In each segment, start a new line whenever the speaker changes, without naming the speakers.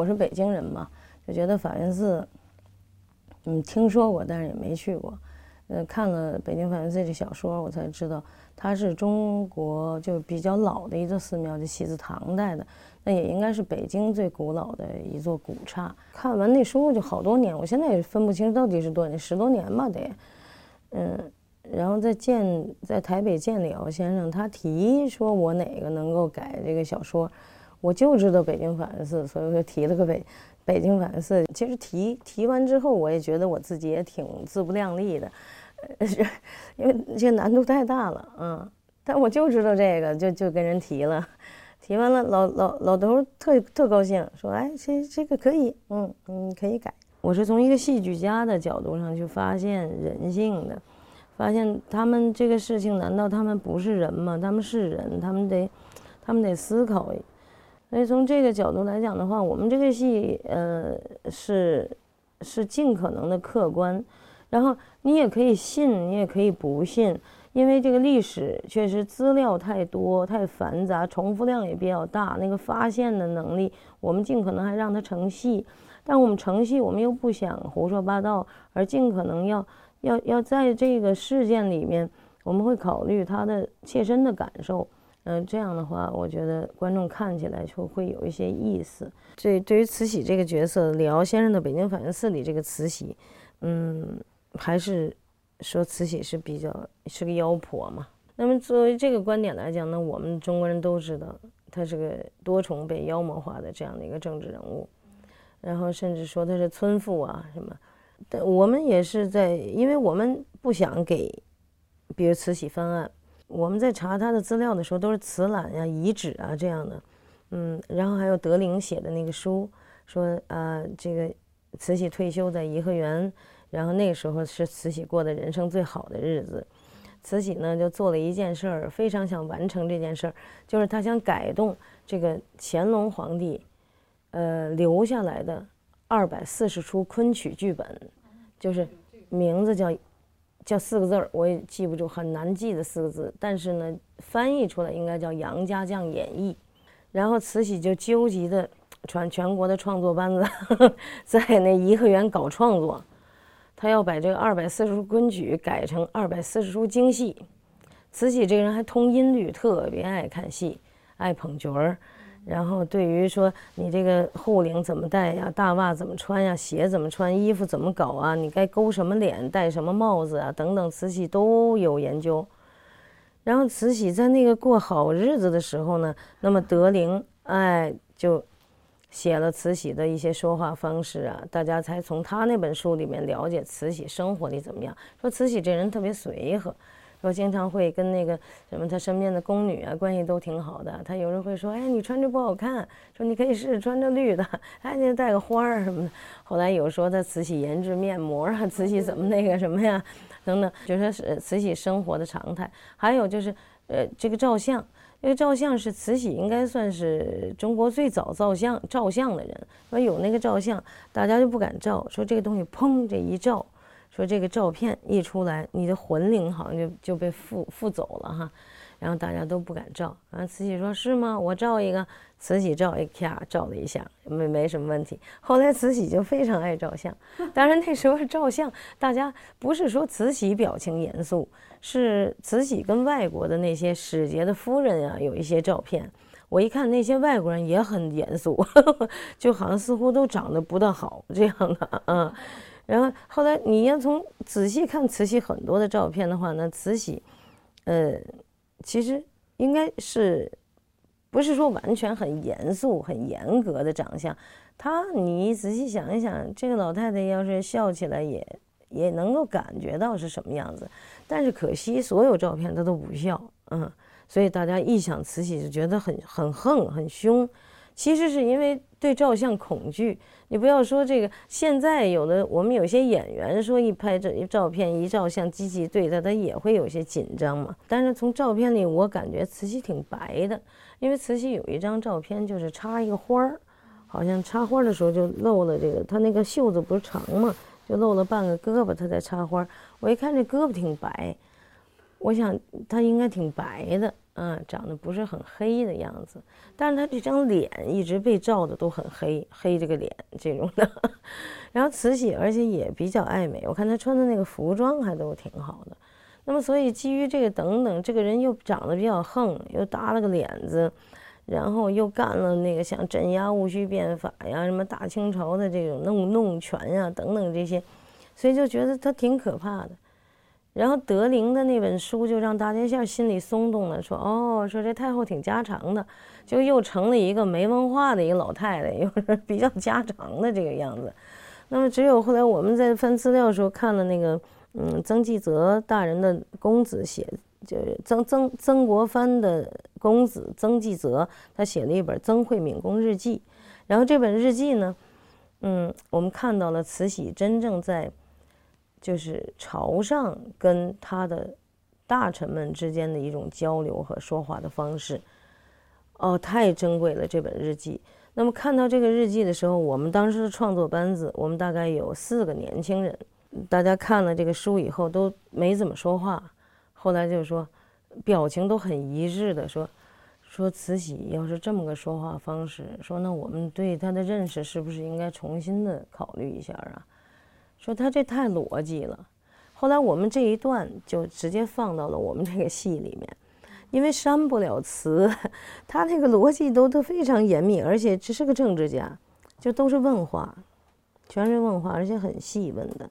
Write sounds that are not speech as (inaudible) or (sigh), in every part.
我是北京人嘛，就觉得法源寺，嗯，听说过，但是也没去过。呃，看了《北京法源寺》这小说，我才知道它是中国就比较老的一座寺庙，就起自唐代的。那也应该是北京最古老的一座古刹。看完那书就好多年，我现在也分不清到底是多少年，十多年吧得。嗯，然后在见在台北见李敖先生，他提说我哪个能够改这个小说，我就知道北京法源寺，所以我就提了个北北京法源寺。其实提提完之后，我也觉得我自己也挺自不量力的。是，因为这难度太大了，嗯，但我就知道这个，就就跟人提了，提完了，老老老头特特高兴，说，哎，这这个可以，嗯嗯，可以改。我是从一个戏剧家的角度上去发现人性的，发现他们这个事情，难道他们不是人吗？他们是人，他们得，他们得思考。所以从这个角度来讲的话，我们这个戏，呃，是是尽可能的客观。然后你也可以信，你也可以不信，因为这个历史确实资料太多、太繁杂，重复量也比较大。那个发现的能力，我们尽可能还让它成戏，但我们成戏，我们又不想胡说八道，而尽可能要要要在这个事件里面，我们会考虑他的切身的感受。嗯，这样的话，我觉得观众看起来就会有一些意思。这对于慈禧这个角色，李敖先生的《北京法源寺》里这个慈禧，嗯。还是说慈禧是比较是个妖婆嘛？那么作为这个观点来讲呢，我们中国人都知道她是个多重被妖魔化的这样的一个政治人物，然后甚至说她是村妇啊什么。但我们也是在，因为我们不想给，比如慈禧翻案，我们在查他的资料的时候都是瓷览呀、遗址啊这样的，嗯，然后还有德龄写的那个书，说啊这个慈禧退休在颐和园。然后那个时候是慈禧过的人生最好的日子，慈禧呢就做了一件事儿，非常想完成这件事儿，就是她想改动这个乾隆皇帝，呃留下来的二百四十出昆曲剧本，就是名字叫叫四个字儿，我也记不住，很难记的四个字，但是呢翻译出来应该叫《杨家将演义》，然后慈禧就纠集的全全国的创作班子，(laughs) 在那颐和园搞创作。他要把这个二百四十出昆曲改成二百四十出京戏。慈禧这个人还通音律，特别爱看戏，爱捧角儿。然后对于说你这个护领怎么戴呀，大袜怎么穿呀，鞋怎么穿，衣服怎么搞啊，你该勾什么脸，戴什么帽子啊，等等，慈禧都有研究。然后慈禧在那个过好日子的时候呢，那么德龄哎就。写了慈禧的一些说话方式啊，大家才从他那本书里面了解慈禧生活里怎么样。说慈禧这人特别随和，说经常会跟那个什么他身边的宫女啊关系都挺好的。他有人会说，哎，你穿着不好看，说你可以试试穿着绿的，哎，你带个花儿什么的。后来有说他慈禧研制面膜啊，慈禧怎么那个什么呀，等等，就说是慈禧生活的常态。还有就是，呃，这个照相。这个照相是慈禧应该算是中国最早照相照相的人，说有那个照相，大家就不敢照，说这个东西砰这一照，说这个照片一出来，你的魂灵好像就就被附附走了哈。然后大家都不敢照，然后慈禧说：“是吗？我照一个。”慈禧照一咔照了一下，没没什么问题。后来慈禧就非常爱照相，当然那时候照相，大家不是说慈禧表情严肃，是慈禧跟外国的那些使节的夫人呀有一些照片。我一看那些外国人也很严肃，(laughs) 就好像似乎都长得不大好这样的嗯。然后后来你要从仔细看慈禧很多的照片的话，那慈禧，呃。其实应该是，不是说完全很严肃、很严格的长相。她，你仔细想一想，这个老太太要是笑起来，也也能够感觉到是什么样子。但是可惜，所有照片她都不笑，嗯，所以大家一想慈禧就觉得很很横、很凶。其实是因为对照相恐惧。你不要说这个，现在有的我们有些演员说一拍这一照片一照相，机器对他，他也会有些紧张嘛。但是从照片里，我感觉慈禧挺白的，因为慈禧有一张照片就是插一个花儿，好像插花的时候就露了这个，她那个袖子不是长嘛，就露了半个胳膊，她在插花。我一看这胳膊挺白，我想她应该挺白的。嗯，长得不是很黑的样子，但是他这张脸一直被照的都很黑，黑这个脸这种的。(laughs) 然后慈禧，而且也比较爱美，我看她穿的那个服装还都挺好的。那么，所以基于这个等等，这个人又长得比较横，又耷了个脸子，然后又干了那个像镇压戊戌变法呀、什么大清朝的这种弄弄权呀等等这些，所以就觉得他挺可怕的。然后德龄的那本书就让大家一下心里松动了，说哦，说这太后挺家常的，就又成了一个没文化的一个老太太，又是比较家常的这个样子。那么只有后来我们在翻资料的时候看了那个，嗯，曾纪泽大人的公子写，就是曾曾曾国藩的公子曾纪泽，他写了一本《曾惠敏公日记》，然后这本日记呢，嗯，我们看到了慈禧真正在。就是朝上跟他的大臣们之间的一种交流和说话的方式，哦，太珍贵了这本日记。那么看到这个日记的时候，我们当时的创作班子，我们大概有四个年轻人，大家看了这个书以后都没怎么说话，后来就说表情都很一致的说，说慈禧要是这么个说话方式，说那我们对她的认识是不是应该重新的考虑一下啊？说他这太逻辑了，后来我们这一段就直接放到了我们这个戏里面，因为删不了词，(laughs) 他那个逻辑都都非常严密，而且只是个政治家，就都是问话，全是问话，而且很细问的。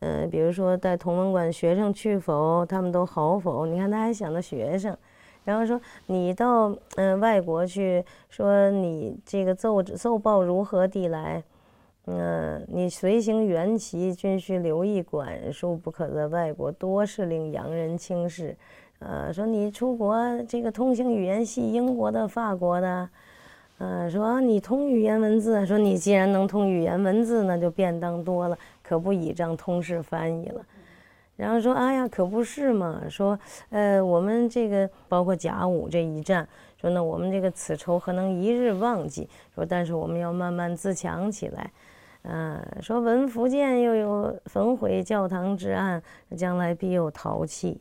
嗯，比如说带同文馆学生去否？他们都好否？你看他还想到学生，然后说你到嗯外国去，说你这个奏奏报如何地来？嗯，你随行元旗，均需留意管束，不可在外国多事令洋人轻视。呃，说你出国这个通行语言系，英国的、法国的。呃，说你通语言文字，说你既然能通语言文字，那就便当多了，可不倚仗通事翻译了。然后说，哎呀，可不是嘛。说，呃，我们这个包括甲午这一战，说那我们这个此仇何能一日忘记？说，但是我们要慢慢自强起来。嗯，说闻福建又有焚毁教堂之案，将来必有陶器。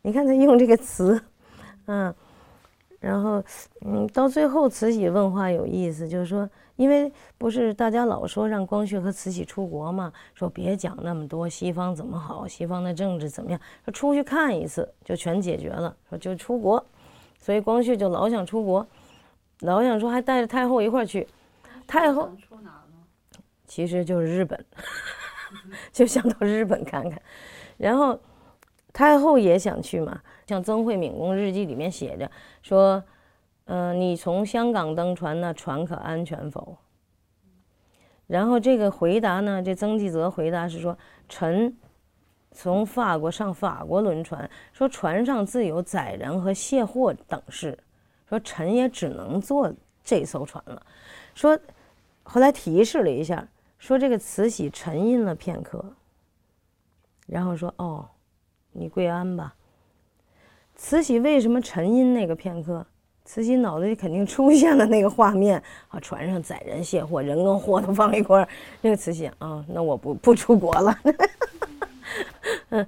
你看他用这个词，嗯，然后嗯，到最后慈禧问话有意思，就是说，因为不是大家老说让光绪和慈禧出国嘛，说别讲那么多西方怎么好，西方的政治怎么样，说出去看一次就全解决了，说就出国，所以光绪就老想出国，老想说还带着太后一块儿去，太后。其实就是日本，(laughs) 就想到日本看看，然后太后也想去嘛。像曾惠敏公日记里面写着说：“嗯，你从香港登船呢，船可安全否？”然后这个回答呢，这曾纪泽回答是说：“臣从法国上法国轮船，说船上自有载人和卸货等事，说臣也只能坐这艘船了。”说后来提示了一下。说这个慈禧沉吟了片刻，然后说：“哦，你跪安吧。”慈禧为什么沉吟那个片刻？慈禧脑子里肯定出现了那个画面啊，船上载人卸货，人跟货都放一块儿。那个慈禧啊，那我不不出国了。(laughs) 嗯，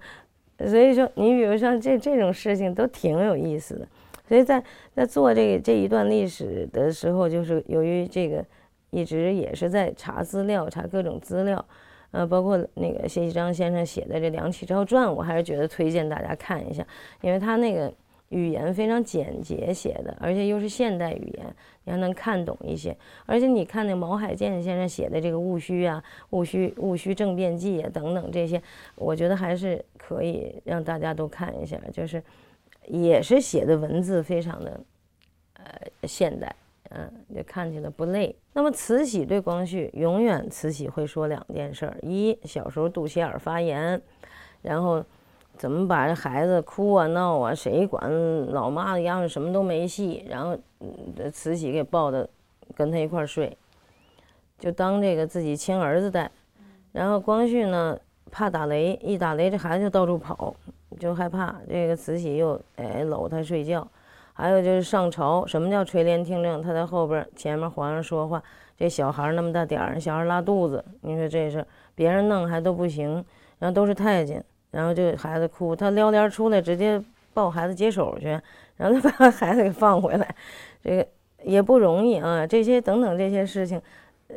所以说，你比如像这这种事情都挺有意思的。所以在在做这个这一段历史的时候，就是由于这个。一直也是在查资料，查各种资料，呃，包括那个谢其章先生写的这《梁启超传》，我还是觉得推荐大家看一下，因为他那个语言非常简洁写的，而且又是现代语言，你还能看懂一些。而且你看那毛海建先生写的这个《戊戌》啊，《戊戌戊戌政变记》啊等等这些，我觉得还是可以让大家都看一下，就是也是写的文字非常的呃现代。嗯，就看起来不累。那么慈禧对光绪，永远慈禧会说两件事儿：一，小时候肚脐眼发炎，然后怎么把这孩子哭啊闹啊，谁管老妈的样子什么都没戏。然后慈禧给抱着，跟他一块儿睡，就当这个自己亲儿子带。然后光绪呢，怕打雷，一打雷这孩子就到处跑，就害怕。这个慈禧又哎搂他睡觉。还有就是上朝，什么叫垂帘听政？他在后边，前面皇上说话，这小孩那么大点儿，小孩拉肚子，你说这事别人弄还都不行，然后都是太监，然后就孩子哭，他撩帘出来，直接抱孩子接手去，然后他把孩子给放回来，这个也不容易啊。这些等等这些事情，呃，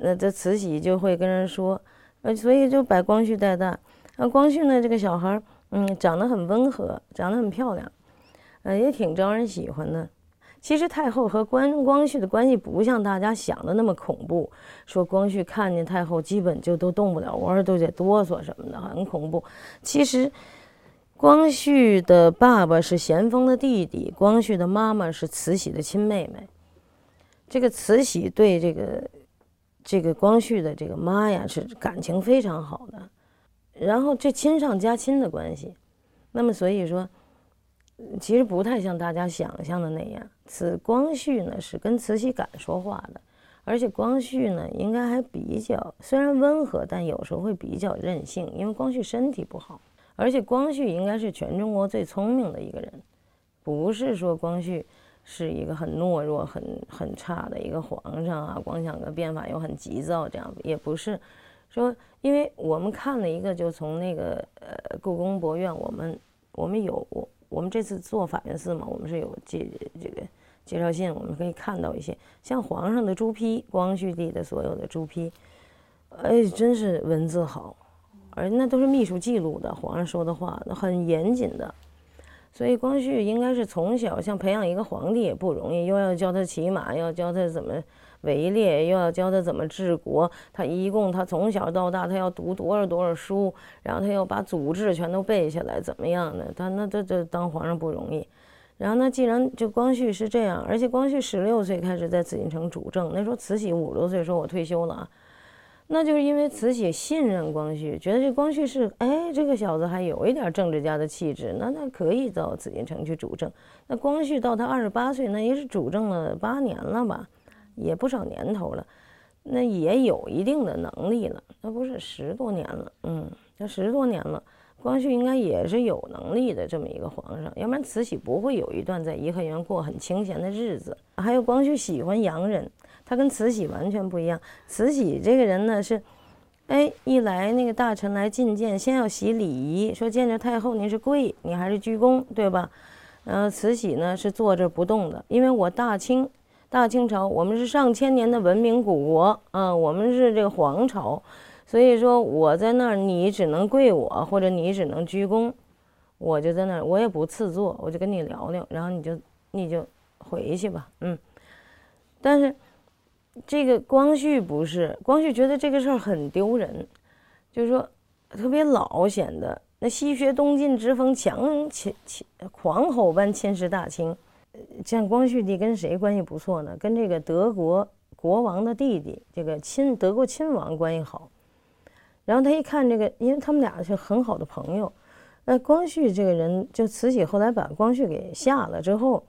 那这慈禧就会跟人说，呃，所以就把光绪带大。那光绪呢，这个小孩，嗯，长得很温和，长得很漂亮，呃，也挺招人喜欢的。其实太后和光光绪的关系不像大家想的那么恐怖，说光绪看见太后基本就都动不了窝，都得哆嗦什么的，很恐怖。其实，光绪的爸爸是咸丰的弟弟，光绪的妈妈是慈禧的亲妹妹。这个慈禧对这个这个光绪的这个妈呀是感情非常好的，然后这亲上加亲的关系，那么所以说。其实不太像大家想象的那样，慈光绪呢是跟慈禧敢说话的，而且光绪呢应该还比较虽然温和，但有时候会比较任性，因为光绪身体不好，而且光绪应该是全中国最聪明的一个人，不是说光绪是一个很懦弱、很很差的一个皇上啊，光想个变法又很急躁，这样也不是说，因为我们看了一个，就从那个呃故宫博物院，我们我们有。我们这次做法源寺嘛，我们是有介这个介绍信，我们可以看到一些像皇上的朱批，光绪帝的所有的朱批，哎，真是文字好，而那都是秘书记录的，皇上说的话那很严谨的，所以光绪应该是从小像培养一个皇帝也不容易，又要教他骑马，要教他怎么。围猎又要教他怎么治国，他一共他从小到大他要读多少多少书，然后他要把祖制全都背下来，怎么样的？他那这这当皇上不容易。然后那既然就光绪是这样，而且光绪十六岁开始在紫禁城主政，那时候慈禧五十多岁说我退休了啊，那就是因为慈禧信任光绪，觉得这光绪是哎这个小子还有一点政治家的气质，那那可以到紫禁城去主政。那光绪到他二十八岁，那也是主政了八年了吧？也不少年头了，那也有一定的能力了，那不是十多年了，嗯，那十多年了，光绪应该也是有能力的这么一个皇上，要不然慈禧不会有一段在颐和园过很清闲的日子。还有光绪喜欢洋人，他跟慈禧完全不一样。慈禧这个人呢是，哎，一来那个大臣来觐见，先要洗礼仪，说见着太后您是跪，你还是鞠躬，对吧？然后慈禧呢是坐着不动的，因为我大清。大清朝，我们是上千年的文明古国啊，我们是这个皇朝，所以说我在那儿，你只能跪我，或者你只能鞠躬，我就在那儿，我也不赐座，我就跟你聊聊，然后你就你就回去吧，嗯。但是这个光绪不是，光绪觉得这个事儿很丢人，就是说特别老，显得那西学东进之风强侵侵狂吼般侵蚀大清。像光绪帝跟谁关系不错呢？跟这个德国国王的弟弟，这个亲德国亲王关系好。然后他一看这个，因为他们俩是很好的朋友。那光绪这个人，就慈禧后来把光绪给下了之后，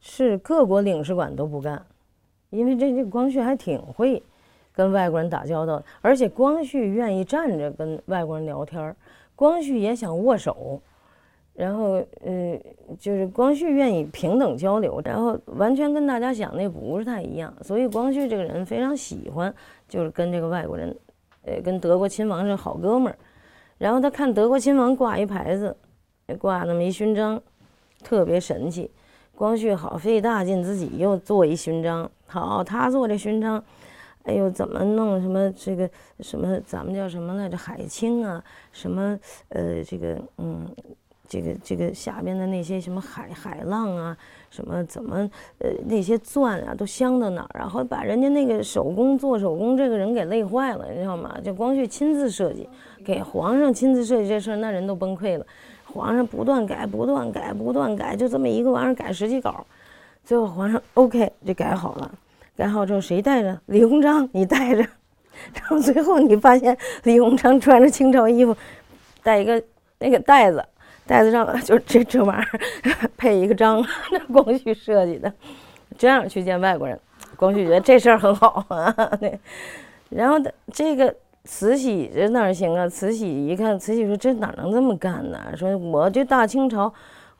是各国领事馆都不干，因为这这光绪还挺会跟外国人打交道，而且光绪愿意站着跟外国人聊天光绪也想握手。然后，呃，就是光绪愿意平等交流，然后完全跟大家想的不是太一样，所以光绪这个人非常喜欢，就是跟这个外国人，呃，跟德国亲王是好哥们儿。然后他看德国亲王挂一牌子，挂那么一勋章，特别神气。光绪好费大劲自己又做一勋章，好他做这勋章，哎呦怎么弄什么这个什么咱们叫什么来着海清啊，什么呃这个嗯。这个这个下边的那些什么海海浪啊，什么怎么呃那些钻啊都镶到哪儿，然后把人家那个手工做手工这个人给累坏了，你知道吗？就光绪亲自设计，给皇上亲自设计这事儿，那人都崩溃了。皇上不断改，不断改，不断改，就这么一个玩意儿改十几稿，最后皇上 OK 就改好了。改好之后谁带着？李鸿章你带着。(laughs) 然后最后你发现李鸿章穿着清朝衣服，带一个那个袋子。袋子上就这这玩意儿配一个章，那光绪设计的，这样去见外国人，光绪觉得这事儿很好啊。对，然后这个慈禧这哪行啊？慈禧一看，慈禧说这哪能这么干呢？说我这大清朝，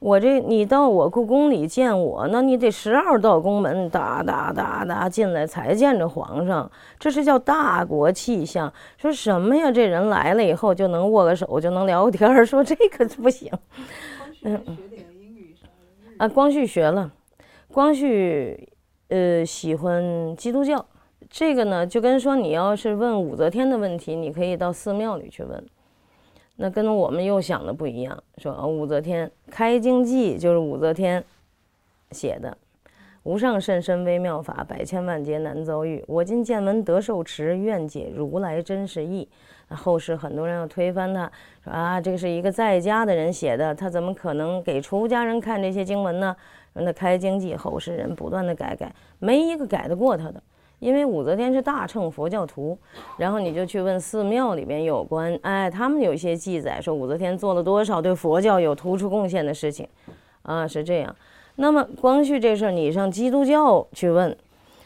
我这你到我故宫里见我，那你得十二道宫门哒哒哒哒进来才见着皇上，这是叫大国气象。说什么呀？这人来了以后就能握个手，就能聊个天儿。说这个不行。嗯啊，光绪学了，光绪呃喜欢基督教，这个呢就跟说你要是问武则天的问题，你可以到寺庙里去问，那跟我们又想的不一样，说武则天《开经记》就是武则天写的。无上甚深微妙法，百千万劫难遭遇。我今见闻得受持，愿解如来真实义。后世很多人要推翻他，说啊，这个是一个在家的人写的，他怎么可能给出家人看这些经文呢？那开经记，后世人不断的改改，没一个改得过他的。因为武则天是大乘佛教徒，然后你就去问寺庙里边有关，哎，他们有一些记载说武则天做了多少对佛教有突出贡献的事情，啊，是这样。那么光绪这事儿，你上基督教去问，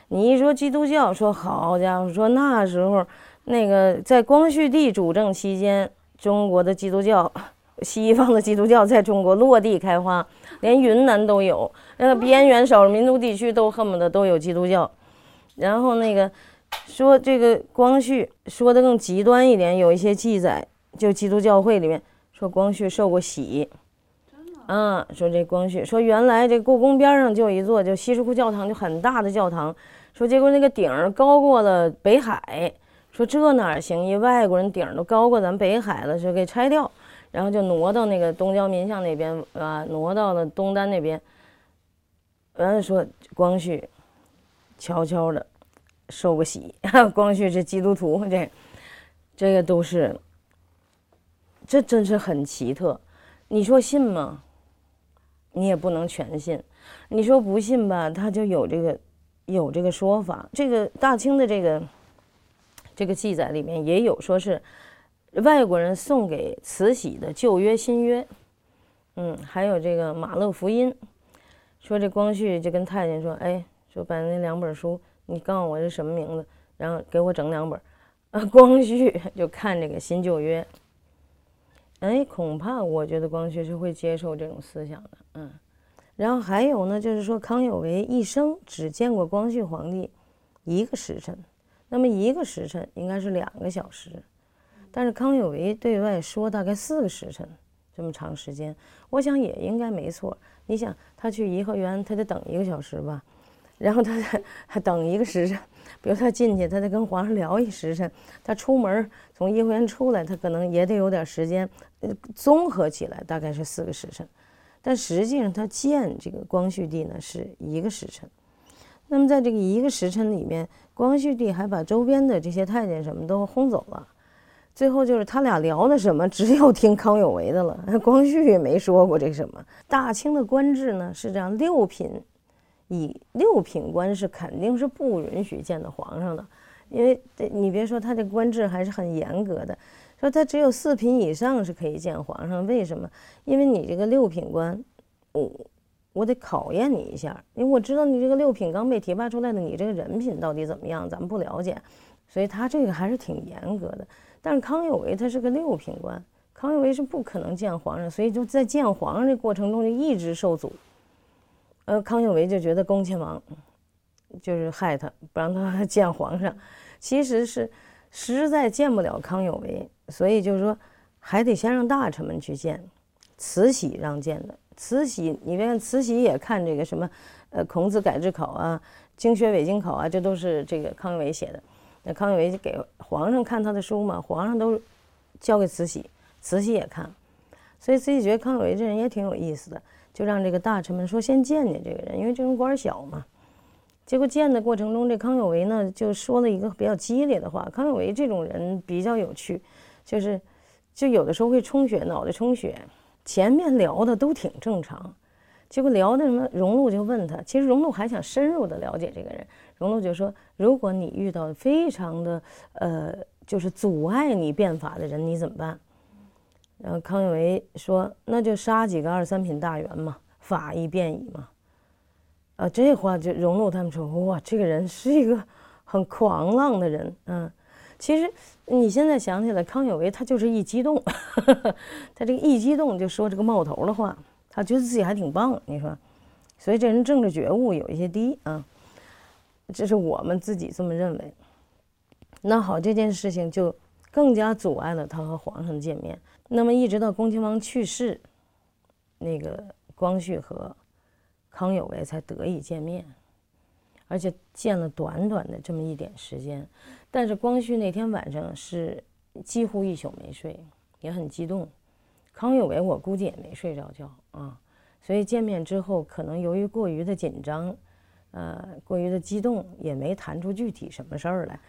你一说基督教，说好家伙，说那时候那个在光绪帝主政期间，中国的基督教，西方的基督教在中国落地开花，连云南都有，那个边缘少数民族地区都恨不得都有基督教。然后那个说这个光绪说的更极端一点，有一些记载，就基督教会里面说光绪受过洗。啊，说这光绪说原来这故宫边上就有一座就西什库教堂，就很大的教堂。说结果那个顶儿高过了北海，说这哪行？一外国人顶儿都高过咱北海了，说给拆掉，然后就挪到那个东交民巷那边啊，挪到了东单那边。完了说光绪悄悄的受个洗，(laughs) 光绪是基督徒，这这个都是，这真是很奇特，你说信吗？你也不能全信，你说不信吧，他就有这个有这个说法。这个大清的这个这个记载里面也有说是外国人送给慈禧的旧约新约，嗯，还有这个马勒福音，说这光绪就跟太监说，哎，说把那两本书，你告诉我是什么名字，然后给我整两本。(laughs) 啊，光绪就看这个新旧约。哎，恐怕我觉得光绪是会接受这种思想的，嗯。然后还有呢，就是说康有为一生只见过光绪皇帝一个时辰，那么一个时辰应该是两个小时，但是康有为对外说大概四个时辰这么长时间，我想也应该没错。你想他去颐和园，他得等一个小时吧？然后他还等一个时辰，比如他进去，他得跟皇上聊一时辰；他出门从颐和园出来，他可能也得有点时间。综合起来大概是四个时辰，但实际上他见这个光绪帝呢是一个时辰。那么在这个一个时辰里面，光绪帝还把周边的这些太监什么都轰走了。最后就是他俩聊的什么，只有听康有为的了。(laughs) 光绪也没说过这什么。大清的官制呢是这样，六品。以六品官是肯定是不允许见到皇上的，因为这你别说他这官制还是很严格的，说他只有四品以上是可以见皇上。为什么？因为你这个六品官，我我得考验你一下，因为我知道你这个六品刚被提拔出来的，你这个人品到底怎么样，咱们不了解，所以他这个还是挺严格的。但是康有为他是个六品官，康有为是不可能见皇上，所以就在见皇上这过程中就一直受阻。呃，康有为就觉得恭亲王就是害他，不让他 (laughs) 见皇上，其实是实在见不了康有为，所以就是说还得先让大臣们去见，慈禧让见的。慈禧，你别看慈禧也看这个什么，呃，孔子改制考啊，经学伪经考啊，这都是这个康有为写的。那康有为给皇上看他的书嘛，皇上都交给慈禧，慈禧也看，所以慈禧觉得康有为这人也挺有意思的。就让这个大臣们说先见见这个人，因为这种官小嘛。结果见的过程中，这康有为呢就说了一个比较激烈的话。康有为这种人比较有趣，就是就有的时候会充血，脑袋充血。前面聊的都挺正常，结果聊的什么？荣禄就问他，其实荣禄还想深入的了解这个人。荣禄就说：如果你遇到非常的呃，就是阻碍你变法的人，你怎么办？然后康有为说：“那就杀几个二三品大员嘛，法亦便矣嘛。”啊，这话就荣禄他们说：“哇，这个人是一个很狂浪的人。”嗯，其实你现在想起来，康有为他就是一激动，(laughs) 他这个一激动就说这个冒头的话，他觉得自己还挺棒。你说，所以这人政治觉悟有一些低啊，这是我们自己这么认为。那好，这件事情就更加阻碍了他和皇上见面。那么一直到恭亲王去世，那个光绪和康有为才得以见面，而且见了短短的这么一点时间。但是光绪那天晚上是几乎一宿没睡，也很激动。康有为我估计也没睡着觉啊，所以见面之后，可能由于过于的紧张，呃，过于的激动，也没谈出具体什么事儿来。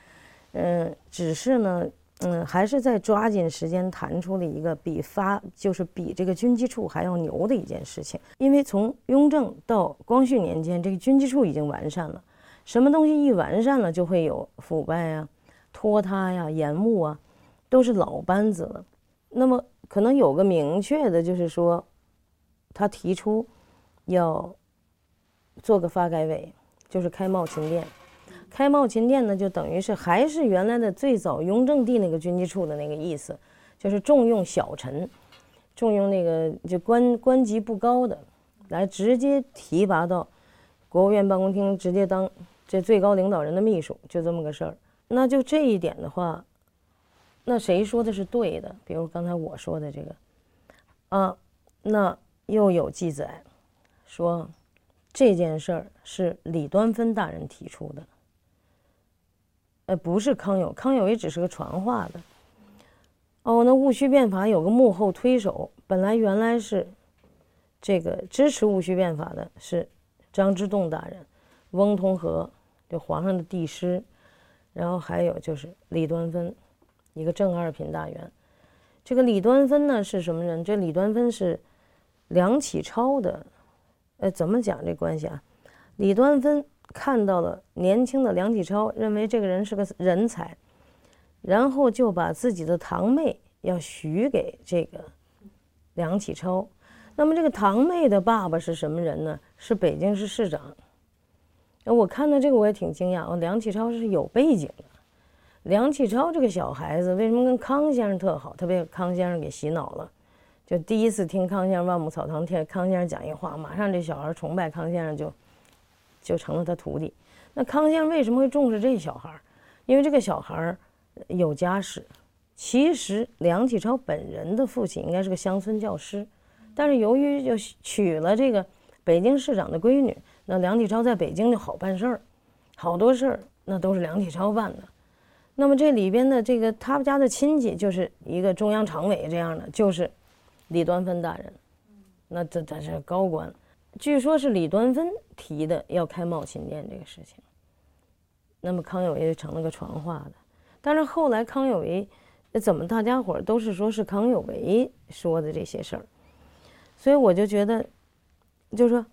嗯，只是呢。嗯，还是在抓紧时间谈出了一个比发就是比这个军机处还要牛的一件事情。因为从雍正到光绪年间，这个军机处已经完善了。什么东西一完善了，就会有腐败呀、拖沓呀、延误啊，都是老班子了。那么可能有个明确的，就是说，他提出要做个发改委，就是开贸勤殿。开茂勤殿呢，就等于是还是原来的最早雍正帝那个军机处的那个意思，就是重用小臣，重用那个就官官级不高的，来直接提拔到国务院办公厅，直接当这最高领导人的秘书，就这么个事儿。那就这一点的话，那谁说的是对的？比如刚才我说的这个，啊，那又有记载说这件事儿是李端芬大人提出的。呃，不是康有康有为只是个传话的。哦，那戊戌变法有个幕后推手，本来原来是这个支持戊戌变法的是张之洞大人，翁同龢就皇上的帝师，然后还有就是李端芬，一个正二品大员。这个李端芬呢是什么人？这李端芬是梁启超的，呃，怎么讲这关系啊？李端芬。看到了年轻的梁启超，认为这个人是个人才，然后就把自己的堂妹要许给这个梁启超。那么这个堂妹的爸爸是什么人呢？是北京市市长。我看到这个我也挺惊讶，哦，梁启超是有背景的。梁启超这个小孩子为什么跟康先生特好？他被康先生给洗脑了，就第一次听康先生万木草堂听康先生讲一话，马上这小孩崇拜康先生就。就成了他徒弟。那康先生为什么会重视这小孩儿？因为这个小孩儿有家室。其实梁启超本人的父亲应该是个乡村教师，但是由于就娶了这个北京市长的闺女，那梁启超在北京就好办事儿，好多事儿那都是梁启超办的。那么这里边的这个他们家的亲戚就是一个中央常委这样的，就是李端芬大人，那这他是高官。据说是李端芬提的要开茂勤殿这个事情，那么康有为就成了个传话的。但是后来康有为，怎么大家伙都是说是康有为说的这些事儿，所以我就觉得，就说，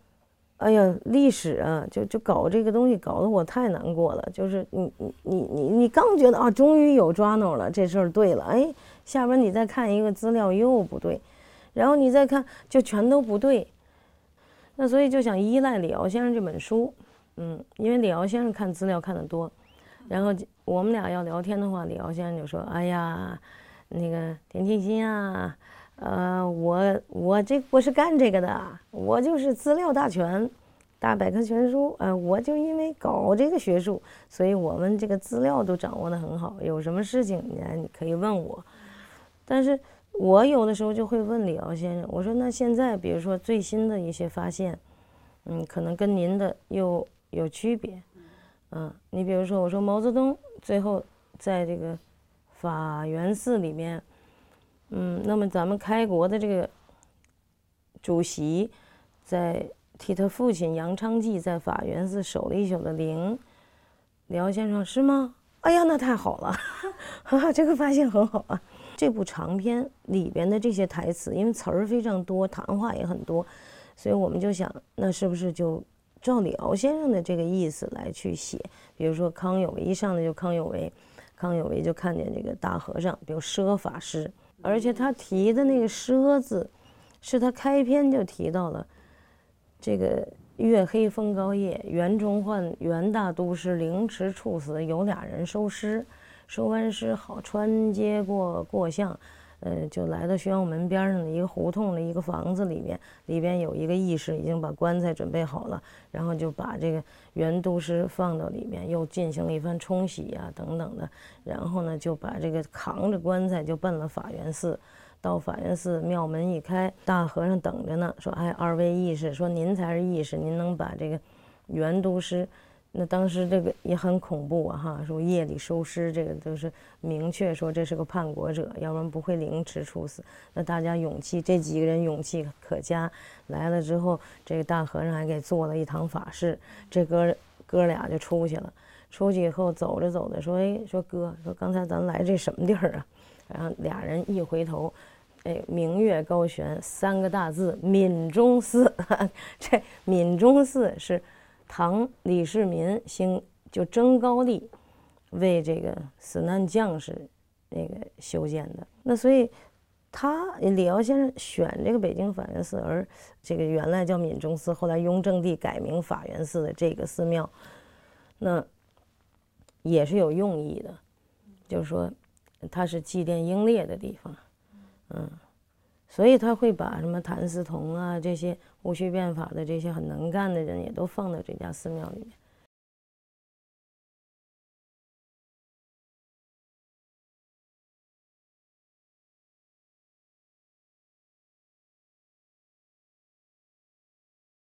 哎呀，历史啊，就就搞这个东西搞得我太难过了。就是你你你你你刚觉得啊，终于有抓挠了，这事儿对了，哎，下边你再看一个资料又不对，然后你再看就全都不对。那所以就想依赖李敖先生这本书，嗯，因为李敖先生看资料看得多，然后我们俩要聊天的话，李敖先生就说：“哎呀，那个田沁鑫啊，呃，我我这我是干这个的，我就是资料大全，大百科全书，呃，我就因为搞这个学术，所以我们这个资料都掌握的很好，有什么事情你你可以问我，但是。”我有的时候就会问李敖先生，我说：“那现在，比如说最新的一些发现，嗯，可能跟您的又有区别，嗯，你比如说，我说毛泽东最后在这个法源寺里面，嗯，那么咱们开国的这个主席在替他父亲杨昌济在法源寺守了一宿的灵，李敖先生是吗？哎呀，那太好了，(laughs) 哈哈，这个发现很好啊。”这部长篇里边的这些台词，因为词儿非常多，谈话也很多，所以我们就想，那是不是就照李敖先生的这个意思来去写？比如说康有为一上来就康有为，康有为就看见这个大和尚，比如奢法师，而且他提的那个奢字，是他开篇就提到了这个月黑风高夜，袁崇焕袁大都师凌迟处死，有俩人收尸。收完尸好，穿街过过巷，呃，就来到宣武门边上的一个胡同的一个房子里面，里边有一个义士已经把棺材准备好了，然后就把这个袁都师放到里面，又进行了一番冲洗啊等等的，然后呢就把这个扛着棺材就奔了法源寺，到法源寺庙门一开，大和尚等着呢，说：“哎，二位义士，说您才是义士，您能把这个元都师。”那当时这个也很恐怖啊，哈，说夜里收尸，这个都是明确说这是个叛国者，要不然不会凌迟处死。那大家勇气，这几个人勇气可嘉。来了之后，这个大和尚还给做了一堂法事，这哥哥俩就出去了。出去以后，走着走着说：“哎，说哥，说刚才咱来这什么地儿啊？”然后俩人一回头，哎，明月高悬，三个大字“闽中寺”。(laughs) 这闽中寺是。唐李世民兴就征高丽，为这个死难将士那个修建的。那所以他李敖先生选这个北京法源寺，而这个原来叫闽中寺，后来雍正帝改名法源寺的这个寺庙，那也是有用意的，就是说它是祭奠英烈的地方，嗯。所以他会把什么谭嗣同啊这些戊戌变法的这些很能干的人也都放到这家寺庙里面。